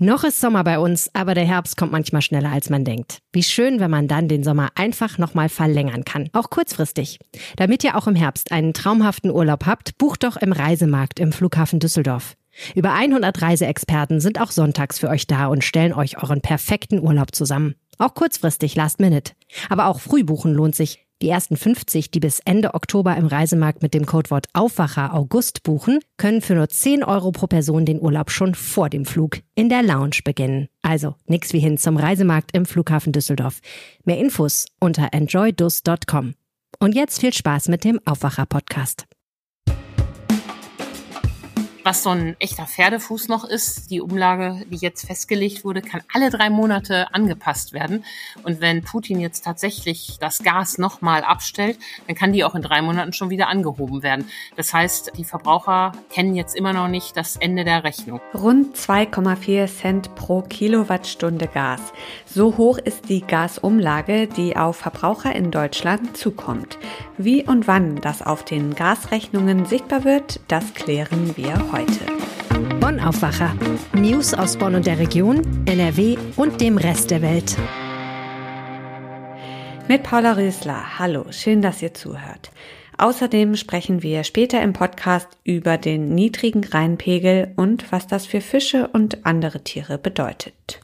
Noch ist Sommer bei uns, aber der Herbst kommt manchmal schneller als man denkt. Wie schön, wenn man dann den Sommer einfach nochmal verlängern kann, auch kurzfristig. Damit ihr auch im Herbst einen traumhaften Urlaub habt, bucht doch im Reisemarkt im Flughafen Düsseldorf. Über 100 Reiseexperten sind auch sonntags für euch da und stellen euch euren perfekten Urlaub zusammen. Auch kurzfristig, last minute. Aber auch früh buchen lohnt sich. Die ersten 50, die bis Ende Oktober im Reisemarkt mit dem Codewort Aufwacher August buchen, können für nur 10 Euro pro Person den Urlaub schon vor dem Flug in der Lounge beginnen. Also nix wie hin zum Reisemarkt im Flughafen Düsseldorf. Mehr Infos unter enjoydus.com. Und jetzt viel Spaß mit dem Aufwacher Podcast was so ein echter Pferdefuß noch ist. Die Umlage, die jetzt festgelegt wurde, kann alle drei Monate angepasst werden. Und wenn Putin jetzt tatsächlich das Gas nochmal abstellt, dann kann die auch in drei Monaten schon wieder angehoben werden. Das heißt, die Verbraucher kennen jetzt immer noch nicht das Ende der Rechnung. Rund 2,4 Cent pro Kilowattstunde Gas. So hoch ist die Gasumlage, die auf Verbraucher in Deutschland zukommt. Wie und wann das auf den Gasrechnungen sichtbar wird, das klären wir heute. Bonn Aufwacher. News aus Bonn und der Region, NRW und dem Rest der Welt. Mit Paula Rösler. Hallo, schön, dass ihr zuhört. Außerdem sprechen wir später im Podcast über den niedrigen Rheinpegel und was das für Fische und andere Tiere bedeutet.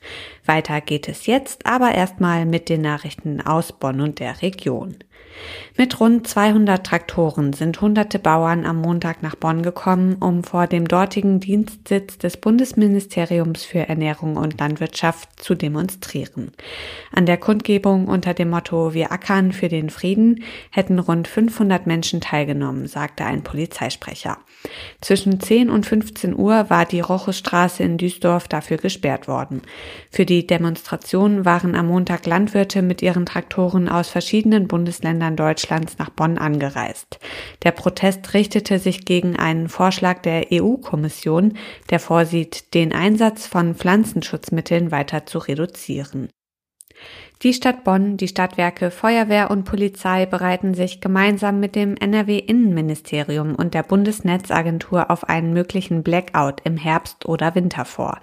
Weiter geht es jetzt aber erstmal mit den Nachrichten aus Bonn und der Region. Mit rund 200 Traktoren sind hunderte Bauern am Montag nach Bonn gekommen, um vor dem dortigen Dienstsitz des Bundesministeriums für Ernährung und Landwirtschaft zu demonstrieren. An der Kundgebung unter dem Motto Wir ackern für den Frieden hätten rund 500 Menschen teilgenommen, sagte ein Polizeisprecher. Zwischen 10 und 15 Uhr war die Rochusstraße in Duisdorf dafür gesperrt worden. Für die Demonstration waren am Montag Landwirte mit ihren Traktoren aus verschiedenen Bundesländern Deutschlands nach Bonn angereist. Der Protest richtete sich gegen einen Vorschlag der EU-Kommission, der vorsieht, den Einsatz von Pflanzenschutzmitteln weiter zu reduzieren. Die Stadt Bonn, die Stadtwerke, Feuerwehr und Polizei bereiten sich gemeinsam mit dem NRW-Innenministerium und der Bundesnetzagentur auf einen möglichen Blackout im Herbst oder Winter vor.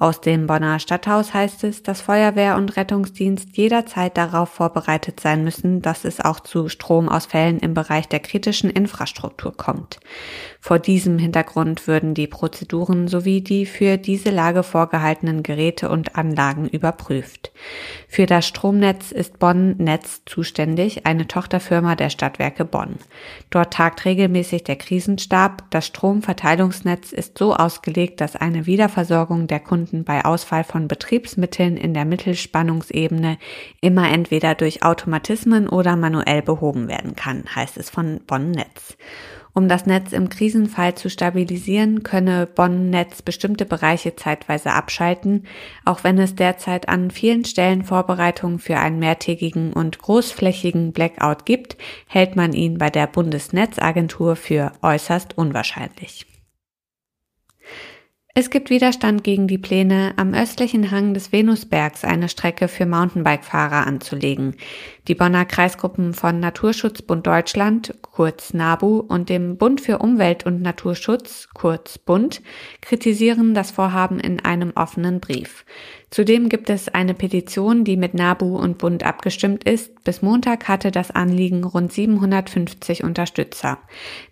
Aus dem Bonner Stadthaus heißt es, dass Feuerwehr und Rettungsdienst jederzeit darauf vorbereitet sein müssen, dass es auch zu Stromausfällen im Bereich der kritischen Infrastruktur kommt. Vor diesem Hintergrund würden die Prozeduren sowie die für diese Lage vorgehaltenen Geräte und Anlagen überprüft. Für das Stromnetz ist Bonn Netz zuständig, eine Tochterfirma der Stadtwerke Bonn. Dort tagt regelmäßig der Krisenstab. Das Stromverteilungsnetz ist so ausgelegt, dass eine Wiederversorgung der Kunden bei Ausfall von Betriebsmitteln in der Mittelspannungsebene immer entweder durch Automatismen oder manuell behoben werden kann, heißt es von Bonn Netz. Um das Netz im Krisenfall zu stabilisieren, könne Bonn Netz bestimmte Bereiche zeitweise abschalten, auch wenn es derzeit an vielen Stellen Vorbereitungen für einen mehrtägigen und großflächigen Blackout gibt, hält man ihn bei der Bundesnetzagentur für äußerst unwahrscheinlich. Es gibt Widerstand gegen die Pläne, am östlichen Hang des Venusbergs eine Strecke für Mountainbike-Fahrer anzulegen. Die Bonner Kreisgruppen von Naturschutzbund Deutschland, kurz NABU, und dem Bund für Umwelt und Naturschutz, kurz Bund, kritisieren das Vorhaben in einem offenen Brief. Zudem gibt es eine Petition, die mit NABU und Bund abgestimmt ist. Bis Montag hatte das Anliegen rund 750 Unterstützer.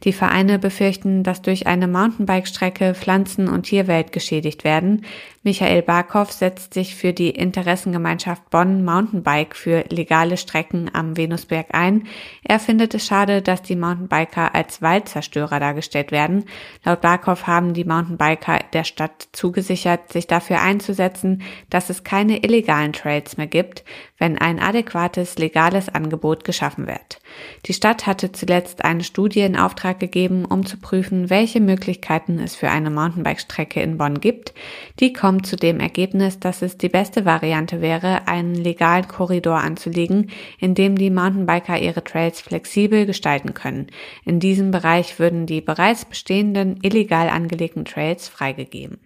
Die Vereine befürchten, dass durch eine Mountainbike-Strecke Pflanzen- und Tierwelt geschädigt werden. Michael Barkow setzt sich für die Interessengemeinschaft Bonn Mountainbike für legale Strecken am Venusberg ein. Er findet es schade, dass die Mountainbiker als Waldzerstörer dargestellt werden. Laut Barkow haben die Mountainbiker der Stadt zugesichert, sich dafür einzusetzen, dass es keine illegalen Trails mehr gibt, wenn ein adäquates legales Angebot geschaffen wird. Die Stadt hatte zuletzt eine Studie in Auftrag gegeben, um zu prüfen, welche Möglichkeiten es für eine Mountainbike-Strecke in Bonn gibt. Die kommt zu dem Ergebnis, dass es die beste Variante wäre, einen legalen Korridor anzulegen, in dem die Mountainbiker ihre Trails flexibel gestalten können. In diesem Bereich würden die bereits bestehenden illegal angelegten Trails freigegeben.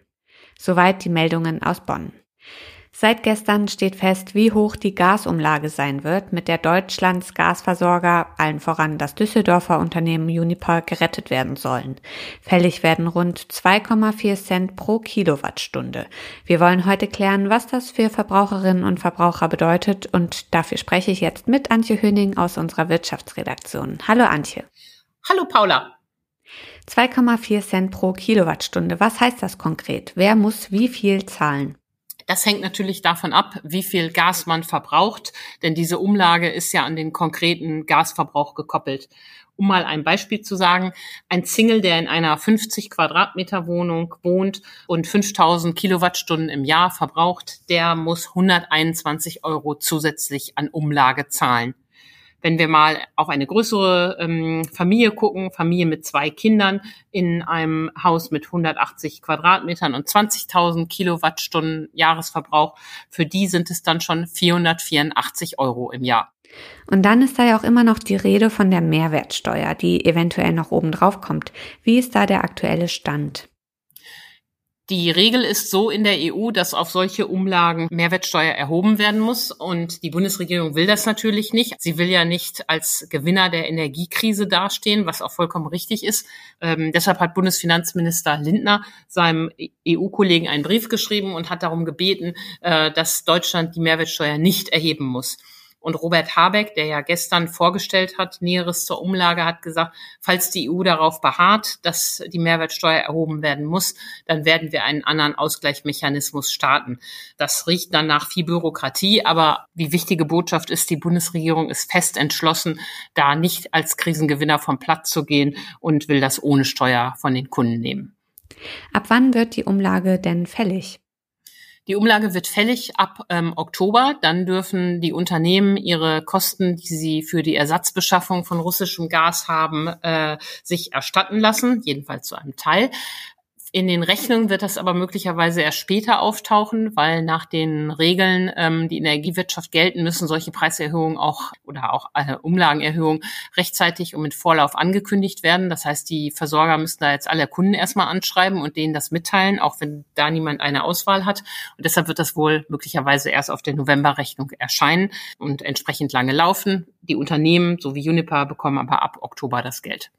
Soweit die Meldungen aus Bonn. Seit gestern steht fest, wie hoch die Gasumlage sein wird, mit der Deutschlands Gasversorger, allen voran das Düsseldorfer Unternehmen Uniper, gerettet werden sollen. Fällig werden rund 2,4 Cent pro Kilowattstunde. Wir wollen heute klären, was das für Verbraucherinnen und Verbraucher bedeutet und dafür spreche ich jetzt mit Antje Höning aus unserer Wirtschaftsredaktion. Hallo Antje. Hallo Paula. 2,4 Cent pro Kilowattstunde. Was heißt das konkret? Wer muss wie viel zahlen? Das hängt natürlich davon ab, wie viel Gas man verbraucht, denn diese Umlage ist ja an den konkreten Gasverbrauch gekoppelt. Um mal ein Beispiel zu sagen, ein Single, der in einer 50 Quadratmeter Wohnung wohnt und 5000 Kilowattstunden im Jahr verbraucht, der muss 121 Euro zusätzlich an Umlage zahlen. Wenn wir mal auf eine größere ähm, Familie gucken, Familie mit zwei Kindern in einem Haus mit 180 Quadratmetern und 20.000 Kilowattstunden Jahresverbrauch, für die sind es dann schon 484 Euro im Jahr. Und dann ist da ja auch immer noch die Rede von der Mehrwertsteuer, die eventuell noch oben drauf kommt. Wie ist da der aktuelle Stand? Die Regel ist so in der EU, dass auf solche Umlagen Mehrwertsteuer erhoben werden muss. Und die Bundesregierung will das natürlich nicht. Sie will ja nicht als Gewinner der Energiekrise dastehen, was auch vollkommen richtig ist. Ähm, deshalb hat Bundesfinanzminister Lindner seinem EU-Kollegen einen Brief geschrieben und hat darum gebeten, äh, dass Deutschland die Mehrwertsteuer nicht erheben muss. Und Robert Habeck, der ja gestern vorgestellt hat, Näheres zur Umlage, hat gesagt, falls die EU darauf beharrt, dass die Mehrwertsteuer erhoben werden muss, dann werden wir einen anderen Ausgleichsmechanismus starten. Das riecht dann nach viel Bürokratie, aber die wichtige Botschaft ist, die Bundesregierung ist fest entschlossen, da nicht als Krisengewinner vom Platz zu gehen und will das ohne Steuer von den Kunden nehmen. Ab wann wird die Umlage denn fällig? Die Umlage wird fällig ab ähm, Oktober. Dann dürfen die Unternehmen ihre Kosten, die sie für die Ersatzbeschaffung von russischem Gas haben, äh, sich erstatten lassen, jedenfalls zu einem Teil. In den Rechnungen wird das aber möglicherweise erst später auftauchen, weil nach den Regeln, ähm, die in der Energiewirtschaft gelten, müssen solche Preiserhöhungen auch oder auch äh, Umlagenerhöhungen rechtzeitig und mit Vorlauf angekündigt werden. Das heißt, die Versorger müssen da jetzt alle Kunden erstmal anschreiben und denen das mitteilen, auch wenn da niemand eine Auswahl hat. Und deshalb wird das wohl möglicherweise erst auf der Novemberrechnung erscheinen und entsprechend lange laufen. Die Unternehmen, so wie Uniper, bekommen aber ab Oktober das Geld.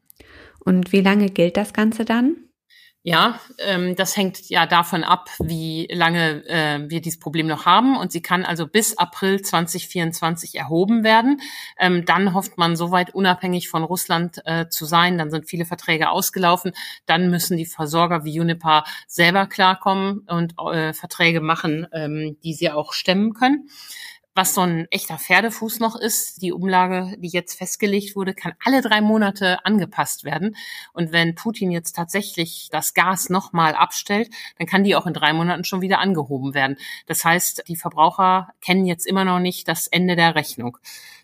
Und wie lange gilt das Ganze dann? Ja, ähm, das hängt ja davon ab, wie lange äh, wir dieses Problem noch haben. Und sie kann also bis April 2024 erhoben werden. Ähm, dann hofft man, soweit unabhängig von Russland äh, zu sein. Dann sind viele Verträge ausgelaufen. Dann müssen die Versorger wie Unipa selber klarkommen und äh, Verträge machen, ähm, die sie auch stemmen können was so ein echter Pferdefuß noch ist. Die Umlage, die jetzt festgelegt wurde, kann alle drei Monate angepasst werden. Und wenn Putin jetzt tatsächlich das Gas nochmal abstellt, dann kann die auch in drei Monaten schon wieder angehoben werden. Das heißt, die Verbraucher kennen jetzt immer noch nicht das Ende der Rechnung.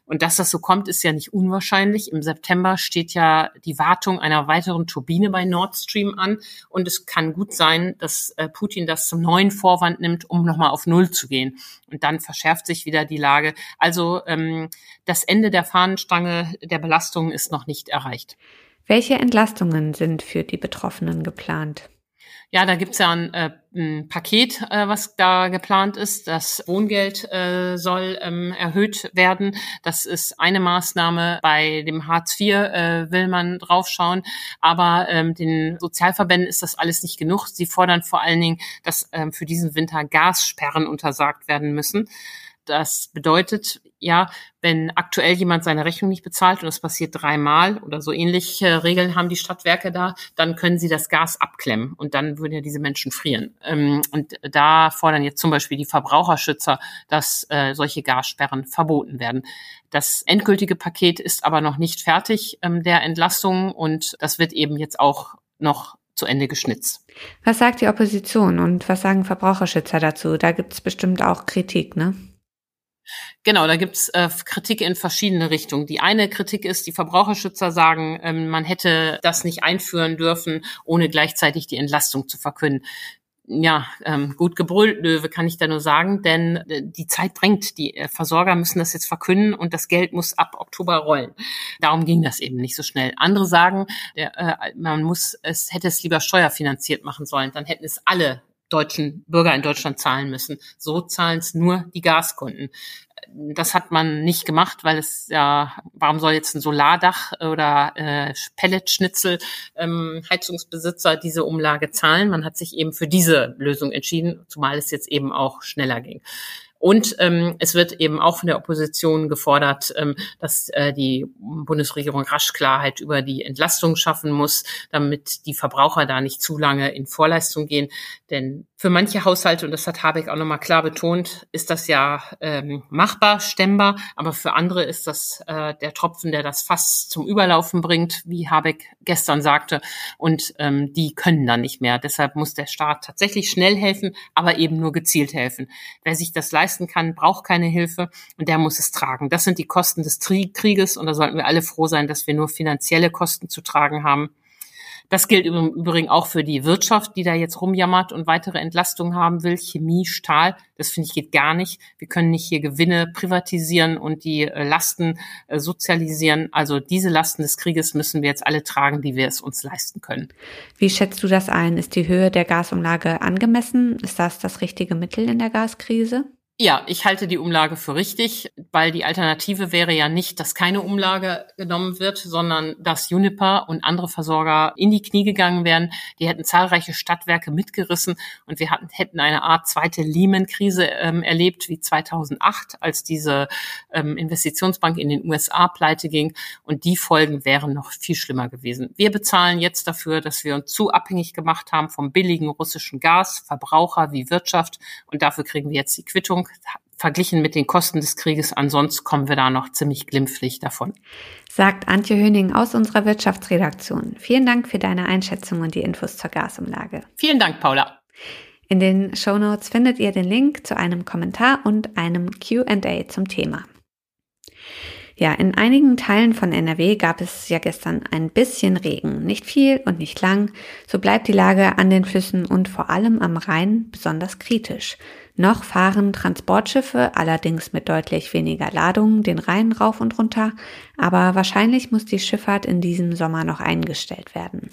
Und dass das so kommt, ist ja nicht unwahrscheinlich. Im September steht ja die Wartung einer weiteren Turbine bei Nord Stream an. Und es kann gut sein, dass äh, Putin das zum neuen Vorwand nimmt, um nochmal auf Null zu gehen. Und dann verschärft sich wieder die Lage. Also ähm, das Ende der Fahnenstange der Belastung ist noch nicht erreicht. Welche Entlastungen sind für die Betroffenen geplant? Ja, da gibt's ja ein, äh, ein Paket, äh, was da geplant ist. Das Wohngeld äh, soll ähm, erhöht werden. Das ist eine Maßnahme. Bei dem Hartz IV äh, will man draufschauen. Aber ähm, den Sozialverbänden ist das alles nicht genug. Sie fordern vor allen Dingen, dass ähm, für diesen Winter Gassperren untersagt werden müssen. Das bedeutet, ja, wenn aktuell jemand seine Rechnung nicht bezahlt und das passiert dreimal oder so ähnliche Regeln haben die Stadtwerke da, dann können sie das Gas abklemmen und dann würden ja diese Menschen frieren. Ähm, und da fordern jetzt zum Beispiel die Verbraucherschützer, dass äh, solche Gassperren verboten werden. Das endgültige Paket ist aber noch nicht fertig ähm, der Entlastung und das wird eben jetzt auch noch zu Ende geschnitzt. Was sagt die Opposition und was sagen Verbraucherschützer dazu? Da gibt es bestimmt auch Kritik, ne? Genau, da gibt's äh, Kritik in verschiedene Richtungen. Die eine Kritik ist, die Verbraucherschützer sagen, ähm, man hätte das nicht einführen dürfen, ohne gleichzeitig die Entlastung zu verkünden. Ja, ähm, gut gebrüllt, Löwe, kann ich da nur sagen, denn äh, die Zeit drängt. Die äh, Versorger müssen das jetzt verkünden und das Geld muss ab Oktober rollen. Darum ging das eben nicht so schnell. Andere sagen, der, äh, man muss es hätte es lieber steuerfinanziert machen sollen, dann hätten es alle deutschen Bürger in Deutschland zahlen müssen. So zahlen es nur die Gaskunden. Das hat man nicht gemacht, weil es ja, warum soll jetzt ein Solardach oder äh, Pelletschnitzel ähm, Heizungsbesitzer diese Umlage zahlen? Man hat sich eben für diese Lösung entschieden, zumal es jetzt eben auch schneller ging. Und ähm, es wird eben auch von der Opposition gefordert, ähm, dass äh, die Bundesregierung rasch Klarheit über die Entlastung schaffen muss, damit die Verbraucher da nicht zu lange in Vorleistung gehen. Denn für manche Haushalte, und das hat Habeck auch nochmal klar betont, ist das ja ähm, machbar, stemmbar, aber für andere ist das äh, der Tropfen, der das Fass zum Überlaufen bringt, wie Habeck gestern sagte, und ähm, die können dann nicht mehr. Deshalb muss der Staat tatsächlich schnell helfen, aber eben nur gezielt helfen. Wer sich das leisten kann, braucht keine Hilfe und der muss es tragen. Das sind die Kosten des Krieges und da sollten wir alle froh sein, dass wir nur finanzielle Kosten zu tragen haben. Das gilt im Übrigen auch für die Wirtschaft, die da jetzt rumjammert und weitere Entlastungen haben will. Chemie, Stahl, das finde ich geht gar nicht. Wir können nicht hier Gewinne privatisieren und die äh, Lasten äh, sozialisieren. Also diese Lasten des Krieges müssen wir jetzt alle tragen, die wir es uns leisten können. Wie schätzt du das ein? Ist die Höhe der Gasumlage angemessen? Ist das das richtige Mittel in der Gaskrise? Ja, ich halte die Umlage für richtig, weil die Alternative wäre ja nicht, dass keine Umlage genommen wird, sondern dass Juniper und andere Versorger in die Knie gegangen wären. Die hätten zahlreiche Stadtwerke mitgerissen und wir hatten, hätten eine Art zweite Lehman-Krise ähm, erlebt wie 2008, als diese ähm, Investitionsbank in den USA pleite ging. Und die Folgen wären noch viel schlimmer gewesen. Wir bezahlen jetzt dafür, dass wir uns zu abhängig gemacht haben vom billigen russischen Gas, Verbraucher wie Wirtschaft. Und dafür kriegen wir jetzt die Quittung verglichen mit den Kosten des Krieges. Ansonsten kommen wir da noch ziemlich glimpflich davon. Sagt Antje Höning aus unserer Wirtschaftsredaktion. Vielen Dank für deine Einschätzung und die Infos zur Gasumlage. Vielen Dank, Paula. In den Show Notes findet ihr den Link zu einem Kommentar und einem Q&A zum Thema. Ja, in einigen Teilen von NRW gab es ja gestern ein bisschen Regen. Nicht viel und nicht lang. So bleibt die Lage an den Flüssen und vor allem am Rhein besonders kritisch. Noch fahren Transportschiffe, allerdings mit deutlich weniger Ladung, den Rhein rauf und runter, aber wahrscheinlich muss die Schifffahrt in diesem Sommer noch eingestellt werden.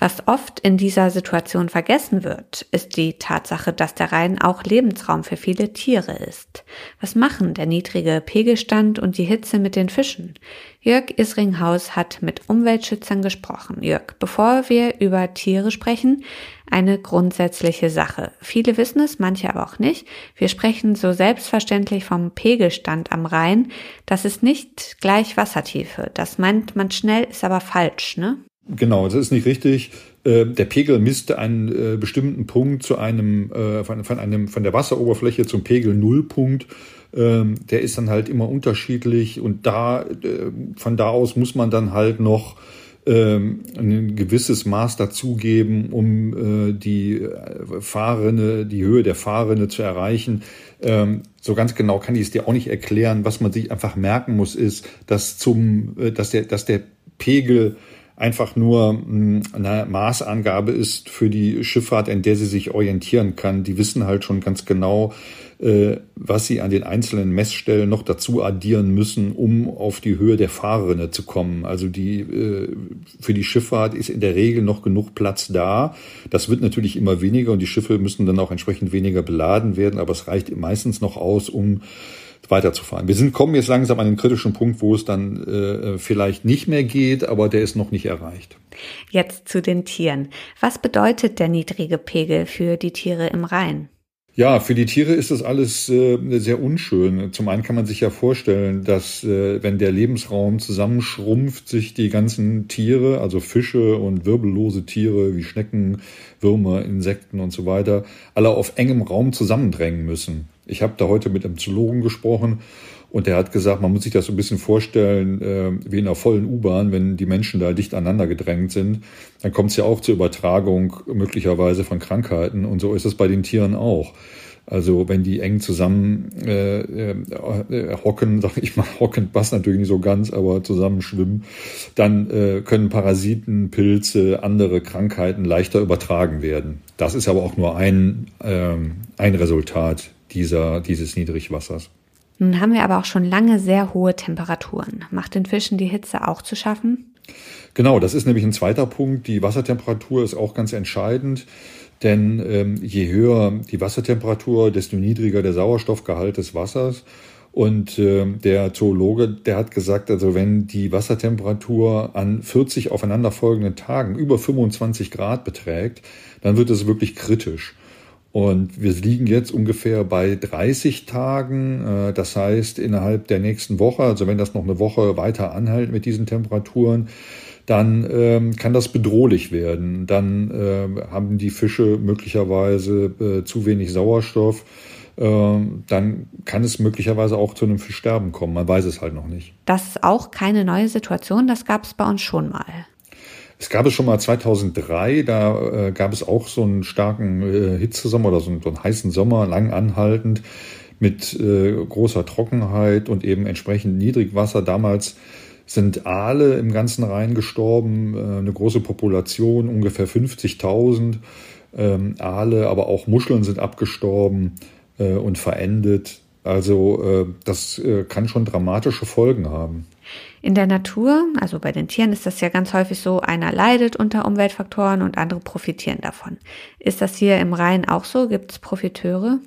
Was oft in dieser Situation vergessen wird, ist die Tatsache, dass der Rhein auch Lebensraum für viele Tiere ist. Was machen der niedrige Pegelstand und die Hitze mit den Fischen? Jörg Isringhaus hat mit Umweltschützern gesprochen. Jörg, bevor wir über Tiere sprechen, eine grundsätzliche Sache. Viele wissen es, manche aber auch nicht. Wir sprechen so selbstverständlich vom Pegelstand am Rhein. Das ist nicht gleich Wassertiefe. Das meint man schnell, ist aber falsch, ne? Genau, das ist nicht richtig. Äh, der Pegel misst einen äh, bestimmten Punkt zu einem, äh, von, einem, von der Wasseroberfläche zum Pegel Nullpunkt. Ähm, der ist dann halt immer unterschiedlich und da, von da aus muss man dann halt noch ähm, ein gewisses Maß dazugeben, um äh, die Fahrrinne, die Höhe der Fahrrinne zu erreichen. Ähm, so ganz genau kann ich es dir auch nicht erklären. Was man sich einfach merken muss, ist, dass zum, äh, dass der, dass der Pegel einfach nur hm, eine Maßangabe ist für die Schifffahrt, in der sie sich orientieren kann. Die wissen halt schon ganz genau, äh, was sie an den einzelnen Messstellen noch dazu addieren müssen, um auf die Höhe der Fahrrinne zu kommen. Also die äh, für die Schifffahrt ist in der Regel noch genug Platz da. Das wird natürlich immer weniger und die Schiffe müssen dann auch entsprechend weniger beladen werden, aber es reicht meistens noch aus, um weiterzufahren. Wir sind, kommen jetzt langsam an den kritischen Punkt, wo es dann äh, vielleicht nicht mehr geht, aber der ist noch nicht erreicht. Jetzt zu den Tieren. Was bedeutet der niedrige Pegel für die Tiere im Rhein? Ja, für die Tiere ist das alles äh, sehr unschön. Zum einen kann man sich ja vorstellen, dass äh, wenn der Lebensraum zusammenschrumpft, sich die ganzen Tiere, also Fische und wirbellose Tiere wie Schnecken, Würmer, Insekten und so weiter, alle auf engem Raum zusammendrängen müssen. Ich habe da heute mit einem Zoologen gesprochen und der hat gesagt, man muss sich das so ein bisschen vorstellen, äh, wie in einer vollen U-Bahn, wenn die Menschen da dicht aneinander gedrängt sind, dann kommt es ja auch zur Übertragung möglicherweise von Krankheiten. Und so ist es bei den Tieren auch. Also wenn die eng zusammen äh, äh, hocken, sag ich mal, hocken passt natürlich nicht so ganz, aber zusammen schwimmen, dann äh, können Parasiten, Pilze, andere Krankheiten leichter übertragen werden. Das ist aber auch nur ein, äh, ein Resultat dieser, dieses Niedrigwassers. Nun haben wir aber auch schon lange sehr hohe Temperaturen. Macht den Fischen die Hitze auch zu schaffen? Genau, das ist nämlich ein zweiter Punkt. Die Wassertemperatur ist auch ganz entscheidend. Denn ähm, je höher die Wassertemperatur, desto niedriger der Sauerstoffgehalt des Wassers. Und äh, der Zoologe, der hat gesagt, also wenn die Wassertemperatur an 40 aufeinanderfolgenden Tagen über 25 Grad beträgt, dann wird es wirklich kritisch. Und wir liegen jetzt ungefähr bei 30 Tagen. Äh, das heißt, innerhalb der nächsten Woche, also wenn das noch eine Woche weiter anhält mit diesen Temperaturen, dann ähm, kann das bedrohlich werden. Dann äh, haben die Fische möglicherweise äh, zu wenig Sauerstoff. Ähm, dann kann es möglicherweise auch zu einem Fischsterben kommen. Man weiß es halt noch nicht. Das ist auch keine neue Situation, das gab es bei uns schon mal. Es gab es schon mal 2003, da äh, gab es auch so einen starken äh, Hitzesommer oder so, so einen heißen Sommer, lang anhaltend, mit äh, großer Trockenheit und eben entsprechend Niedrigwasser. Damals sind Aale im ganzen Rhein gestorben, äh, eine große Population, ungefähr 50.000 ähm, Aale, aber auch Muscheln sind abgestorben äh, und verendet. Also äh, das kann schon dramatische Folgen haben. In der Natur, also bei den Tieren ist das ja ganz häufig so, einer leidet unter Umweltfaktoren und andere profitieren davon. Ist das hier im Rhein auch so? Gibt es Profiteure?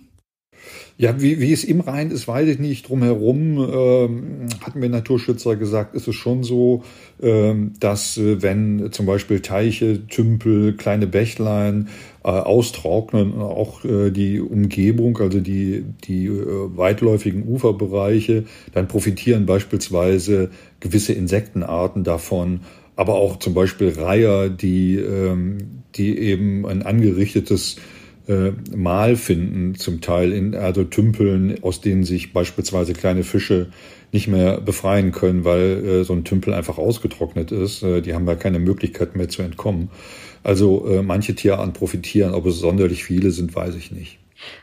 Ja, wie, wie es im Rhein ist, weiß ich nicht. Drumherum ähm, hatten wir Naturschützer gesagt, ist es schon so, ähm, dass äh, wenn zum Beispiel Teiche, Tümpel, kleine Bächlein äh, austrocknen, auch äh, die Umgebung, also die, die äh, weitläufigen Uferbereiche, dann profitieren beispielsweise gewisse Insektenarten davon, aber auch zum Beispiel Reiher, die, ähm, die eben ein angerichtetes äh, Mal finden, zum Teil in also Tümpeln, aus denen sich beispielsweise kleine Fische nicht mehr befreien können, weil äh, so ein Tümpel einfach ausgetrocknet ist. Äh, die haben ja keine Möglichkeit mehr zu entkommen. Also äh, manche Tierarten profitieren, ob es sonderlich viele sind, weiß ich nicht.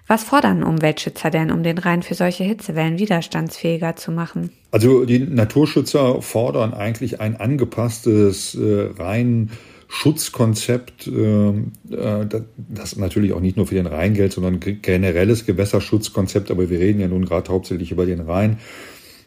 Was fordern Umweltschützer denn, um den Rhein für solche Hitzewellen widerstandsfähiger zu machen? Also die Naturschützer fordern eigentlich ein angepasstes äh, Rhein Schutzkonzept, ähm, äh, das natürlich auch nicht nur für den Rhein gilt, sondern generelles Gewässerschutzkonzept, aber wir reden ja nun gerade hauptsächlich über den Rhein,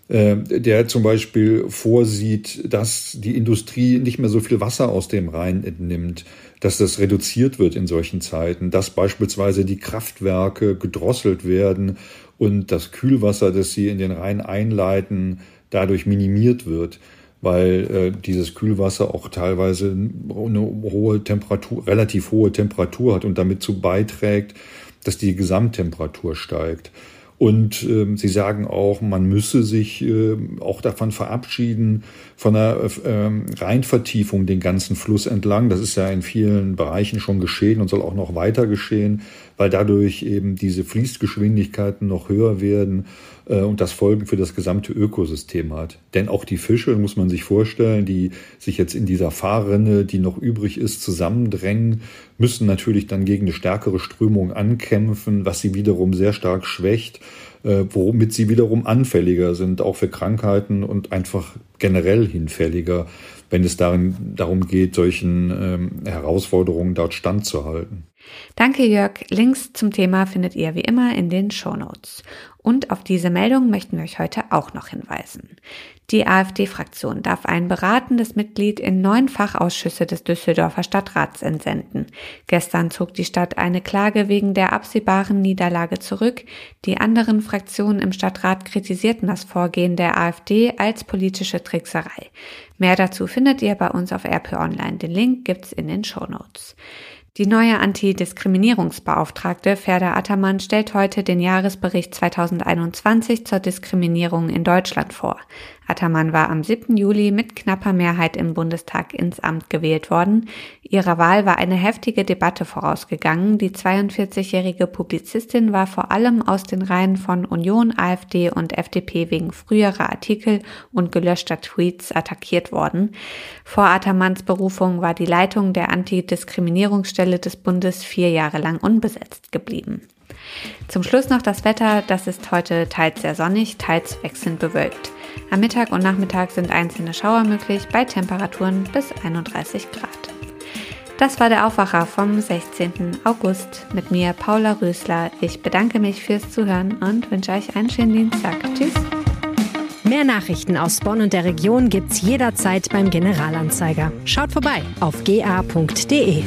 äh, der zum Beispiel vorsieht, dass die Industrie nicht mehr so viel Wasser aus dem Rhein entnimmt, dass das reduziert wird in solchen Zeiten, dass beispielsweise die Kraftwerke gedrosselt werden und das Kühlwasser, das sie in den Rhein einleiten, dadurch minimiert wird weil äh, dieses Kühlwasser auch teilweise eine hohe Temperatur, relativ hohe Temperatur hat und damit zu beiträgt, dass die Gesamttemperatur steigt. Und ähm, sie sagen auch, man müsse sich äh, auch davon verabschieden, von einer äh, Reinvertiefung den ganzen Fluss entlang. Das ist ja in vielen Bereichen schon geschehen und soll auch noch weiter geschehen, weil dadurch eben diese Fließgeschwindigkeiten noch höher werden äh, und das Folgen für das gesamte Ökosystem hat. Denn auch die Fische, muss man sich vorstellen, die sich jetzt in dieser Fahrrinne, die noch übrig ist, zusammendrängen, müssen natürlich dann gegen eine stärkere Strömung ankämpfen, was sie wiederum sehr stark schwächt, äh, womit sie wiederum anfälliger sind, auch für Krankheiten und einfach generell hinfälliger, wenn es darin, darum geht, solchen ähm, Herausforderungen dort standzuhalten. Danke, Jörg. Links zum Thema findet ihr wie immer in den Show Notes. Und auf diese Meldung möchten wir euch heute auch noch hinweisen. Die AfD-Fraktion darf ein beratendes Mitglied in neun Fachausschüsse des Düsseldorfer Stadtrats entsenden. Gestern zog die Stadt eine Klage wegen der absehbaren Niederlage zurück. Die anderen Fraktionen im Stadtrat kritisierten das Vorgehen der AfD als politische Trickserei. Mehr dazu findet ihr bei uns auf RP Online. Den Link gibt's in den Show Notes. Die neue Antidiskriminierungsbeauftragte Ferda Attermann stellt heute den Jahresbericht 2021 zur Diskriminierung in Deutschland vor. Attermann war am 7. Juli mit knapper Mehrheit im Bundestag ins Amt gewählt worden. Ihrer Wahl war eine heftige Debatte vorausgegangen. Die 42-jährige Publizistin war vor allem aus den Reihen von Union, AfD und FDP wegen früherer Artikel und gelöschter Tweets attackiert worden. Vor Attermanns Berufung war die Leitung der Antidiskriminierungsstelle des Bundes vier Jahre lang unbesetzt geblieben. Zum Schluss noch das Wetter. Das ist heute teils sehr sonnig, teils wechselnd bewölkt. Am Mittag und Nachmittag sind einzelne Schauer möglich bei Temperaturen bis 31 Grad. Das war der Aufwacher vom 16. August mit mir, Paula Rösler. Ich bedanke mich fürs Zuhören und wünsche euch einen schönen Dienstag. Tschüss. Mehr Nachrichten aus Bonn und der Region gibt's jederzeit beim Generalanzeiger. Schaut vorbei auf ga.de.